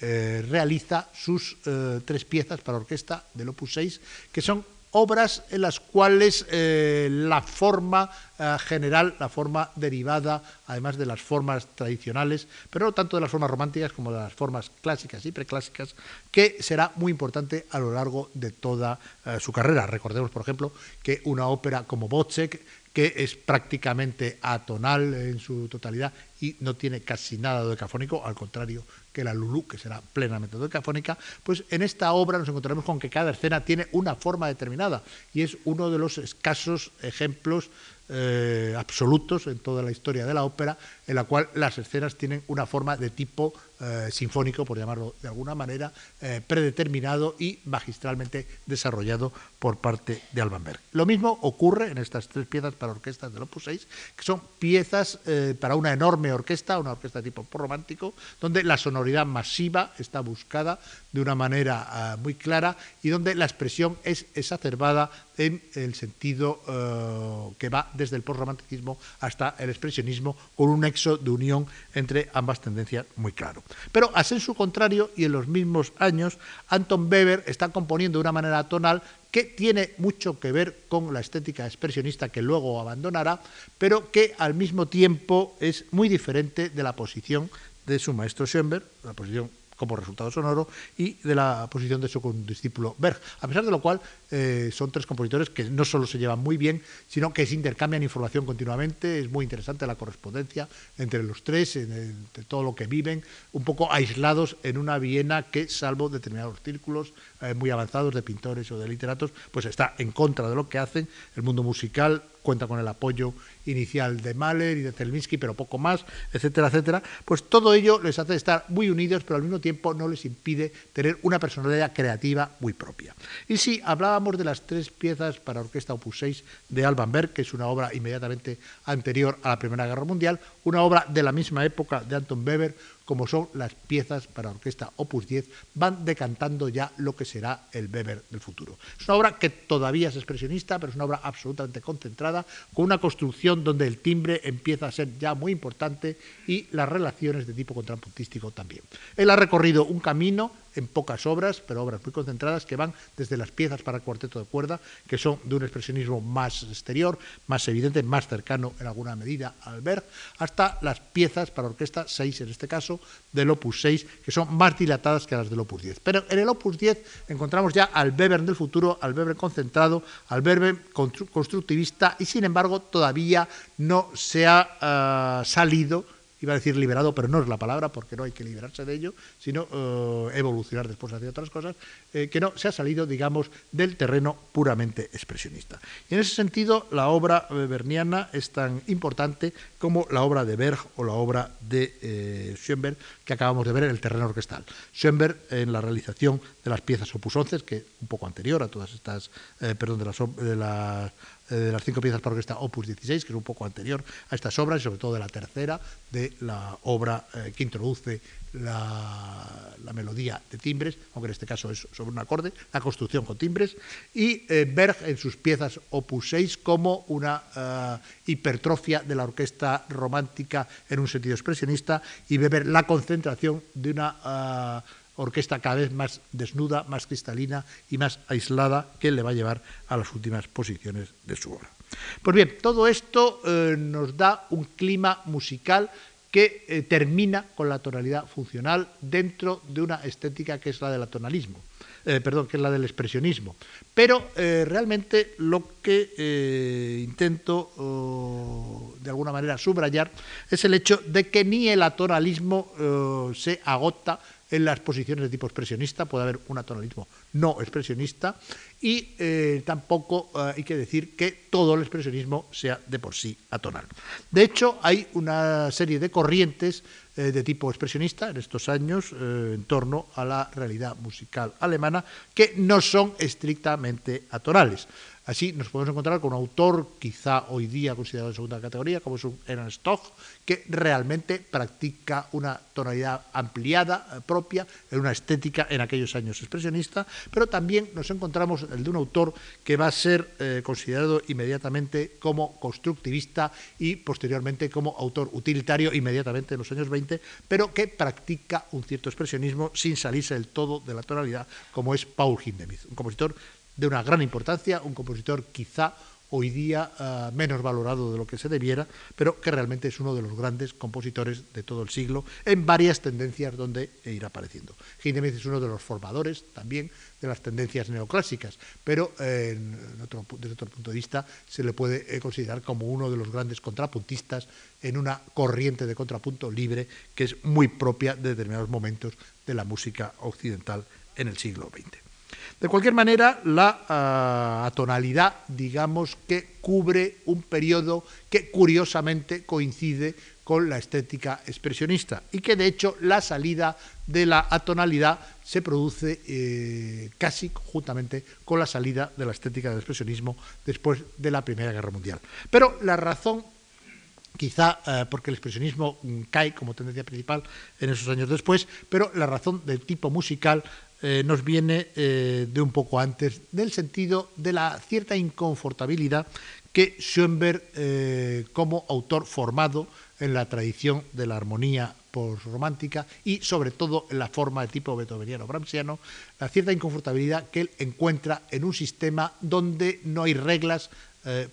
[SPEAKER 1] eh, realiza sus eh, tres piezas para orquesta del Opus 6, que son obras en las cuales la forma general, la forma derivada, además de las formas tradicionales, pero no tanto de las formas románticas como de las formas clásicas y preclásicas, que será muy importante a lo largo de toda su carrera. Recordemos, por ejemplo, que una ópera como Wozzeck que es prácticamente atonal en su totalidad y no tiene casi nada de decafónico, al contrario que la Lulú, que será plenamente decafónica, pues en esta obra nos encontraremos con que cada escena tiene una forma determinada y es uno de los escasos ejemplos eh, absolutos en toda la historia de la ópera, en la cual las escenas tienen una forma de tipo eh, sinfónico, por llamarlo de alguna manera, eh, predeterminado y magistralmente desarrollado por parte de Alban Berg. Lo mismo ocurre en estas tres piezas para orquestas del Opus 6, que son piezas para una enorme orquesta, una orquesta tipo romántico, donde la sonoridad masiva está buscada de una manera ah, muy clara y donde la expresión es exacerbada en el sentido eh, que va desde el postromanticismo hasta el expresionismo, con un nexo de unión entre ambas tendencias muy claro. Pero a su contrario, y en los mismos años, Anton Weber está componiendo de una manera tonal que tiene mucho que ver con la estética expresionista que luego abandonará, pero que al mismo tiempo es muy diferente de la posición de su maestro Schoenberg, la posición como resultado sonoro y de la posición de su condiscípulo Berg. A pesar de lo cual, eh, son tres compositores que no solo se llevan muy bien, sino que se intercambian información continuamente. Es muy interesante la correspondencia entre los tres, entre todo lo que viven, un poco aislados en una Viena que, salvo determinados círculos eh, muy avanzados de pintores o de literatos, pues está en contra de lo que hacen. El mundo musical cuenta con el apoyo inicial de Mahler y de Zelminsky, pero poco más, etcétera, etcétera, pues todo ello les hace estar muy unidos, pero al mismo tiempo no les impide tener una personalidad creativa muy propia. Y si hablábamos de las tres piezas para orquesta opus 6 de Alban Berg, que es una obra inmediatamente anterior a la Primera Guerra Mundial, una obra de la misma época de Anton Weber, como son las piezas para orquesta Opus 10, van decantando ya lo que será el Weber del futuro. Es una obra que todavía es expresionista, pero es una obra absolutamente concentrada, con una construcción donde el timbre empieza a ser ya muy importante y las relaciones de tipo contrapuntístico también. Él ha recorrido un camino en pocas obras, pero obras muy concentradas, que van desde las piezas para cuarteto de cuerda, que son de un expresionismo más exterior, más evidente, más cercano en alguna medida al Berg, hasta las piezas para orquesta 6, en este caso, del Opus 6, que son más dilatadas que las del Opus 10. Pero en el Opus 10 encontramos ya al Webern del futuro, al Webern concentrado, al Webern constructivista, y sin embargo todavía no se ha ah, salido iba a decir liberado, pero no es la palabra, porque no hay que liberarse de ello, sino eh, evolucionar después hacia otras cosas, eh, que no se ha salido, digamos, del terreno puramente expresionista. Y en ese sentido, la obra berniana es tan importante como la obra de Berg o la obra de eh, Schoenberg, que acabamos de ver en el terreno orquestal. Schoenberg, en la realización de las piezas opus 11, que un poco anterior a todas estas, perdón, de las eh, de las cinco piezas para orquesta Opus 16, que es un poco anterior a estas obras, y sobre todo de la tercera, de la obra eh, que introduce la, melodía de timbres, aunque en este caso es sobre un acorde, la construcción con timbres, y eh, Berg en sus piezas Opus 6 como una hipertrofia de la orquesta romántica en un sentido expresionista, y Weber la concentración de una orquesta cada vez más desnuda, más cristalina y más aislada que le va a llevar a las últimas posiciones de su obra. Pues bien, todo esto eh, nos da un clima musical que eh, termina con la tonalidad funcional dentro de una estética que es la del atonalismo. Eh, perdón, que es la del expresionismo. Pero realmente lo que intento de alguna manera subrayar es el hecho de que ni el atonalismo se agota en las posiciones de tipo expresionista, puede haber un atonalismo no expresionista y eh, tampoco eh, hay que decir que todo el expresionismo sea de por sí atonal. De hecho, hay una serie de corrientes eh, de tipo expresionista en estos años en torno a la realidad musical alemana que no son estrictamente atonales. Así nos podemos encontrar con un autor quizá hoy día considerado de segunda categoría, como es un Ernst Stoch, que realmente practica una tonalidad ampliada eh, propia, en una estética en aquellos años expresionista, pero también nos encontramos el de un autor que va a ser eh, considerado inmediatamente como constructivista y posteriormente como autor utilitario inmediatamente en los años 20, pero que practica un cierto expresionismo sin salirse del todo de la tonalidad, como es Paul Hindemith, un compositor de una gran importancia, un compositor quizá hoy día uh, menos valorado de lo que se debiera, pero que realmente es uno de los grandes compositores de todo el siglo en varias tendencias donde irá apareciendo. Hindemith es uno de los formadores también de las tendencias neoclásicas, pero eh, desde otro punto de vista se le puede eh, considerar como uno de los grandes contrapuntistas en una corriente de contrapunto libre que es muy propia de determinados momentos de la música occidental en el siglo XX. De cualquier manera, la ah, atonalidad, digamos que cubre un periodo que curiosamente coincide con la estética expresionista y que de hecho la salida de la atonalidad se produce eh, casi conjuntamente con la salida de la estética del expresionismo después de la Primera Guerra Mundial. Pero la razón quizá eh, porque el expresionismo mm, cae como tendencia principal en esos años después, pero la razón del tipo musical eh, nos viene eh, de un poco antes, del sentido de la cierta inconfortabilidad que Schoenberg, eh, como autor formado en la tradición de la armonía postromántica y sobre todo en la forma de tipo beethoveniano brahmsiano, la cierta inconfortabilidad que él encuentra en un sistema donde no hay reglas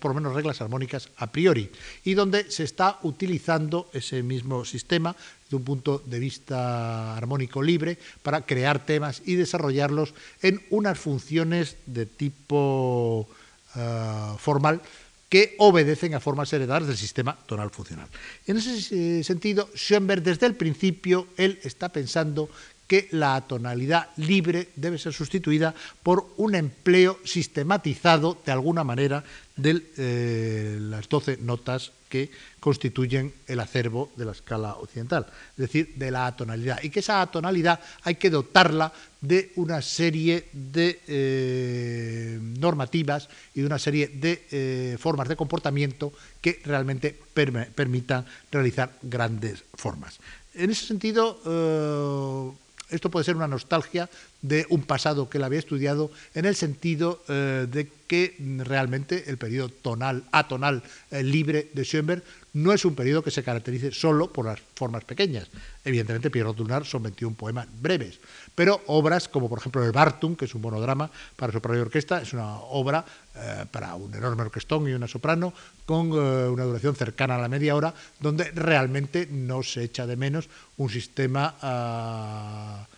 [SPEAKER 1] por lo menos reglas armónicas a priori, y donde se está utilizando ese mismo sistema de un punto de vista armónico libre para crear temas y desarrollarlos en unas funciones de tipo eh, formal que obedecen a formas heredadas del sistema tonal funcional. En ese eh, sentido, Schoenberg desde el principio él está pensando que la tonalidad libre debe ser sustituida por un empleo sistematizado de alguna manera de eh, las 12 notas que constituyen el acervo de la escala occidental, es decir, de la atonalidad, y que esa atonalidad hay que dotarla de una serie de eh, normativas y de una serie de eh, formas de comportamiento que realmente permitan realizar grandes formas. En ese sentido, esto puede ser una nostalgia de un pasado que él había estudiado en el sentido de que realmente el periodo tonal, atonal eh, libre de Schoenberg no es un periodo que se caracterice solo por las formas pequeñas. Evidentemente, Pierrot Lunar son 21 poemas breves, pero obras como por ejemplo el Bartum, que es un monodrama para soprano y orquesta, es una obra eh, para un enorme orquestón y una soprano con eh, una duración cercana a la media hora, donde realmente no se echa de menos un sistema ah, eh,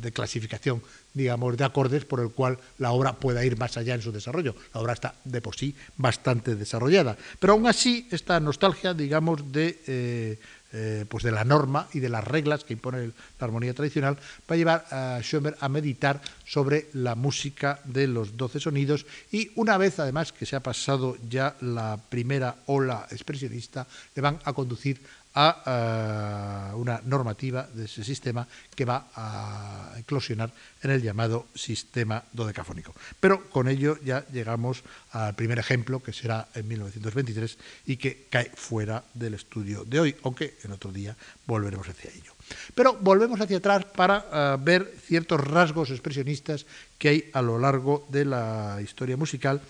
[SPEAKER 1] de clasificación, digamos, de acordes por el cual la obra pueda ir más allá en su desarrollo. La obra está de por sí bastante desarrollada, pero aún así esta nostalgia, digamos, de eh, pues de la norma y de las reglas que impone la armonía tradicional, va a llevar a Schoenberg a meditar sobre la música de los doce sonidos y una vez además que se ha pasado ya la primera ola expresionista, le van a conducir a una normativa de ese sistema que va a eclosionar en el llamado sistema dodecafónico. Pero con ello ya llegamos al primer ejemplo, que será en 1923 y que cae fuera del estudio de hoy, aunque en otro día volveremos hacia ello. Pero volvemos hacia atrás para ah, ver ciertos rasgos expresionistas que hay a lo largo de la historia musical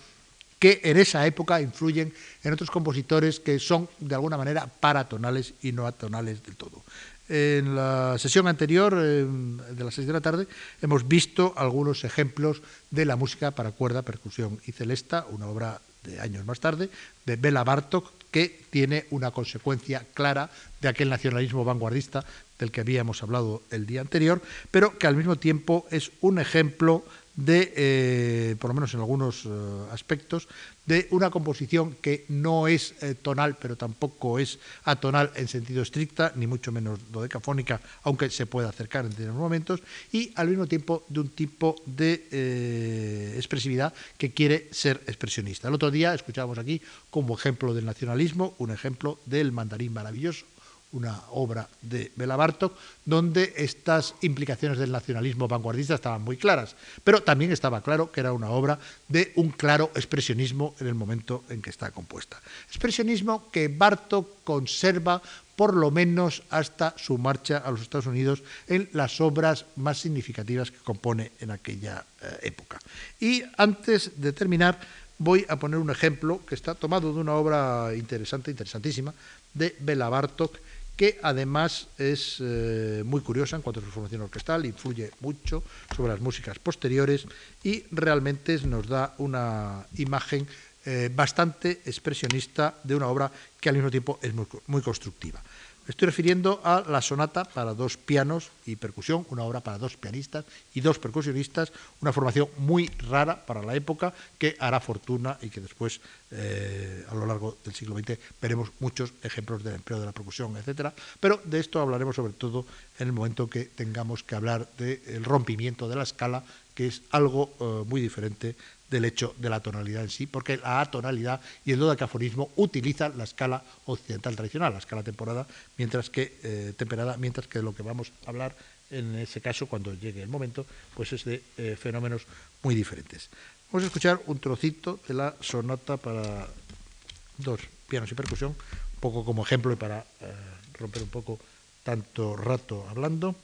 [SPEAKER 1] que en esa época influyen en otros compositores que son de alguna manera paratonales y no atonales del todo. En la sesión anterior, de las seis de la tarde, hemos visto algunos ejemplos de la música para cuerda, percusión y celesta, una obra de años más tarde, de Bela Bartok, que tiene una consecuencia clara de aquel nacionalismo vanguardista del que habíamos hablado el día anterior, pero que al mismo tiempo es un ejemplo de, eh, por lo menos en algunos eh, aspectos, de una composición que no es eh, tonal, pero tampoco es atonal en sentido estricta, ni mucho menos dodecafónica, aunque se puede acercar en determinados momentos, y al mismo tiempo de un tipo de expresividad que quiere ser expresionista. El otro día escuchábamos aquí como ejemplo del nacionalismo, un ejemplo del mandarín maravilloso, una obra de Bela Bartok, donde estas implicaciones del nacionalismo vanguardista estaban muy claras, pero también estaba claro que era una obra de un claro expresionismo en el momento en que está compuesta. Expresionismo que Bartok conserva por lo menos hasta su marcha a los Estados Unidos en las obras más significativas que compone en aquella eh, época. Y antes de terminar, voy a poner un ejemplo que está tomado de una obra interesante, interesantísima, de Bela Bartok, que además es eh, muy curiosa en cuanto a su formación orquestal, influye mucho sobre las músicas posteriores y realmente nos da una imagen eh, bastante expresionista de una obra que al mismo tiempo es muy constructiva estoy refiriendo a la sonata para dos pianos y percusión, una obra para dos pianistas y dos percusionistas, una formación muy rara para la época que hará fortuna y que después, eh, a lo largo del siglo XX, veremos muchos ejemplos del empleo de la percusión, etc. Pero de esto hablaremos sobre todo en el momento que tengamos que hablar del rompimiento de la escala, que es algo eh, muy diferente del hecho de la tonalidad en sí, porque la atonalidad y el dodecafonismo utilizan la escala occidental tradicional, la escala temporada, mientras que, eh, temperada, mientras que lo que vamos a hablar en ese caso, cuando llegue el momento, pues es de eh, fenómenos muy diferentes. Vamos a escuchar un trocito de la sonata para dos pianos y percusión, un poco como ejemplo y para eh, romper un poco tanto rato hablando.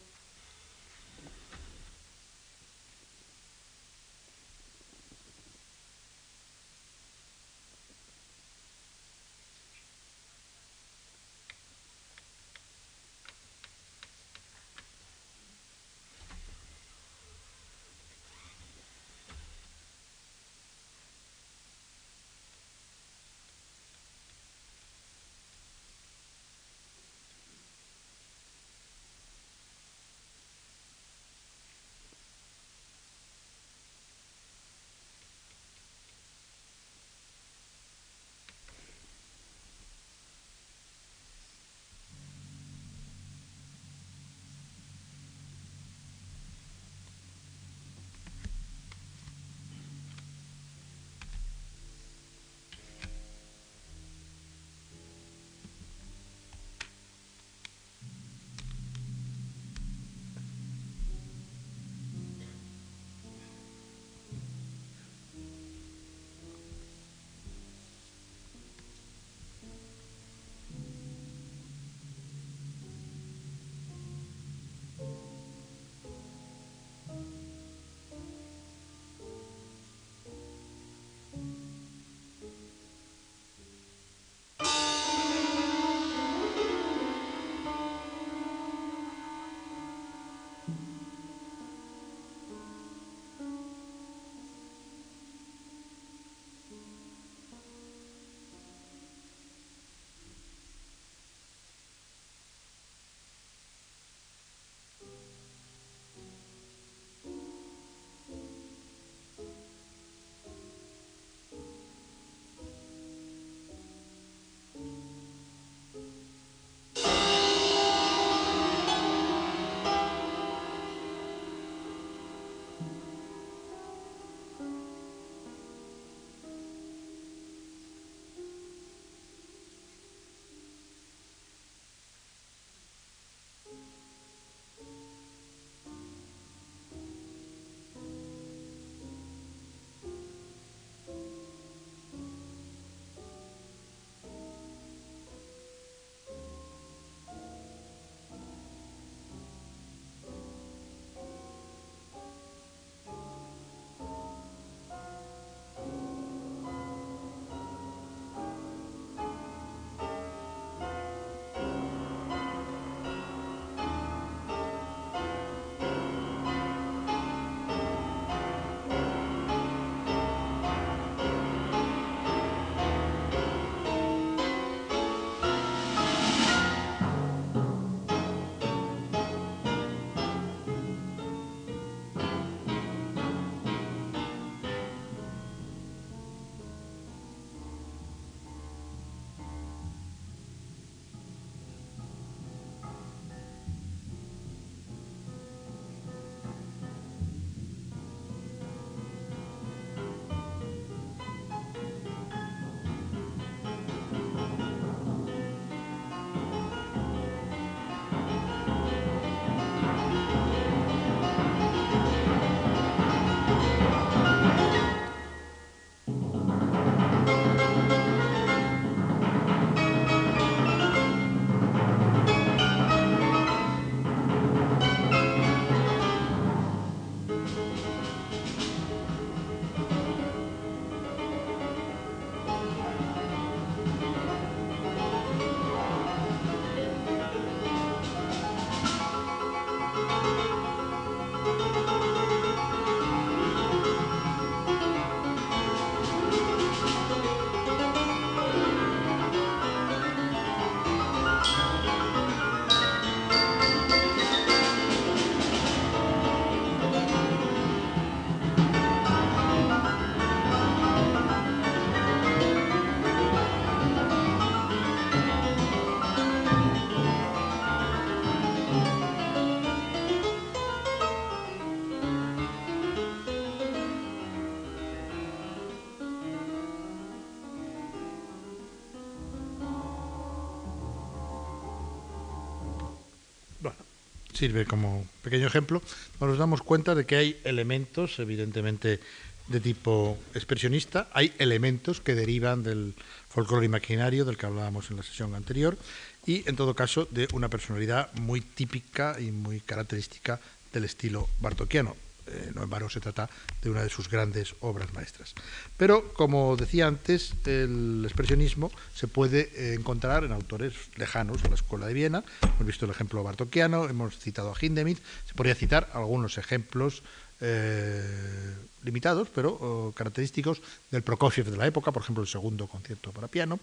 [SPEAKER 1] Sirve como pequeño ejemplo, nos damos cuenta de que hay elementos, evidentemente, de tipo expresionista, hay elementos que derivan del folclore imaginario del que hablábamos en la sesión anterior y, en todo caso, de una personalidad muy típica y muy característica del estilo bartoquiano. Eh, no en vano se trata de una de sus grandes obras maestras. Pero, como decía antes, el expresionismo se puede eh, encontrar en autores lejanos a la Escuela de Viena. Hemos visto el ejemplo bartoquiano, hemos citado a Hindemith. Se podría citar algunos ejemplos eh, limitados, pero oh, característicos del Prokofiev de la época, por ejemplo, el segundo concierto para piano,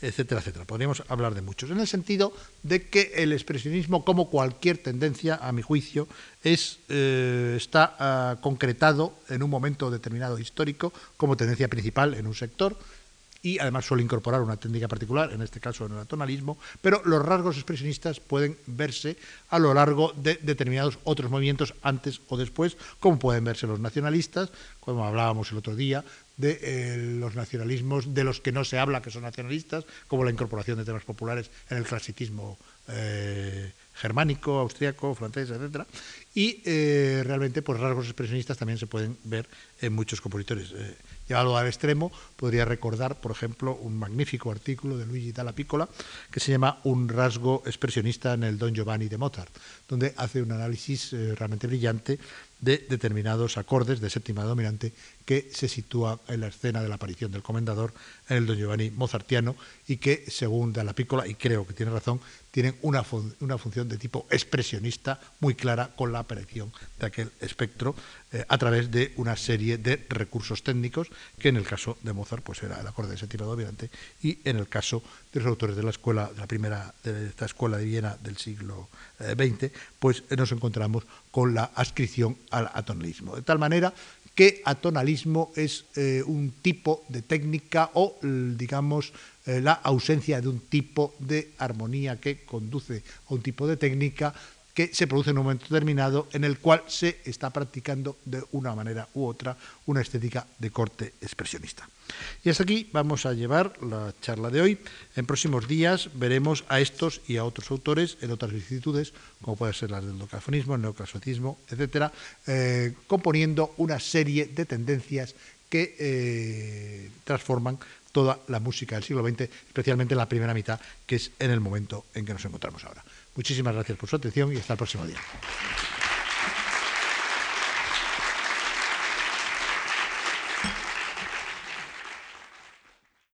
[SPEAKER 1] etcétera, etcétera. Podríamos hablar de muchos, en el sentido de que el expresionismo, como cualquier tendencia, a mi juicio, es, eh, está ah, concretado en un momento determinado histórico como tendencia principal en un sector y además suele incorporar una técnica particular, en este caso en el atonalismo, pero los rasgos expresionistas pueden verse a lo largo de determinados otros movimientos antes o después, como pueden verse los nacionalistas, como hablábamos el otro día, de eh, los nacionalismos de los que no se habla que son nacionalistas, como la incorporación de temas populares en el clasicismo eh, germánico, austriaco, francés, etc. Y eh, realmente pues, rasgos expresionistas también se pueden ver en muchos compositores. llevado al extremo, podría recordar, por ejemplo, un magnífico artículo de Luigi Dalla Piccola que se llama Un rasgo expresionista en el Don Giovanni de Mozart, donde hace un análisis realmente brillante de determinados acordes de séptima dominante que se sitúa en la escena de la aparición del comendador en el Don Giovanni mozartiano y que, según de la Piccola, y creo que tiene razón, tienen una, una función de tipo expresionista muy clara con la aparición de aquel espectro eh, a través de una serie de recursos técnicos que en el caso de Mozart pues era el acorde de séptima dominante y en el caso de los autores de la escuela de la primera de esta escuela de Viena del siglo XX eh, pues nos encontramos con la adscripción al atonalismo. De tal manera que atonalismo es eh, un tipo de técnica o, digamos, eh, la ausencia de un tipo de armonía que conduce a un tipo de técnica que se produce en un momento determinado en el cual se está practicando de una manera u otra una estética de corte expresionista. Y hasta aquí vamos a llevar la charla de hoy. En próximos días veremos a estos y a otros autores en otras vicisitudes, como pueden ser las del docafonismo, el neoclasicismo, etcétera, eh, componiendo una serie de tendencias que eh, transforman toda la música del siglo XX, especialmente en la primera mitad, que es en el momento en que nos encontramos ahora. Muchísimas gracias por su atención y hasta el próximo día.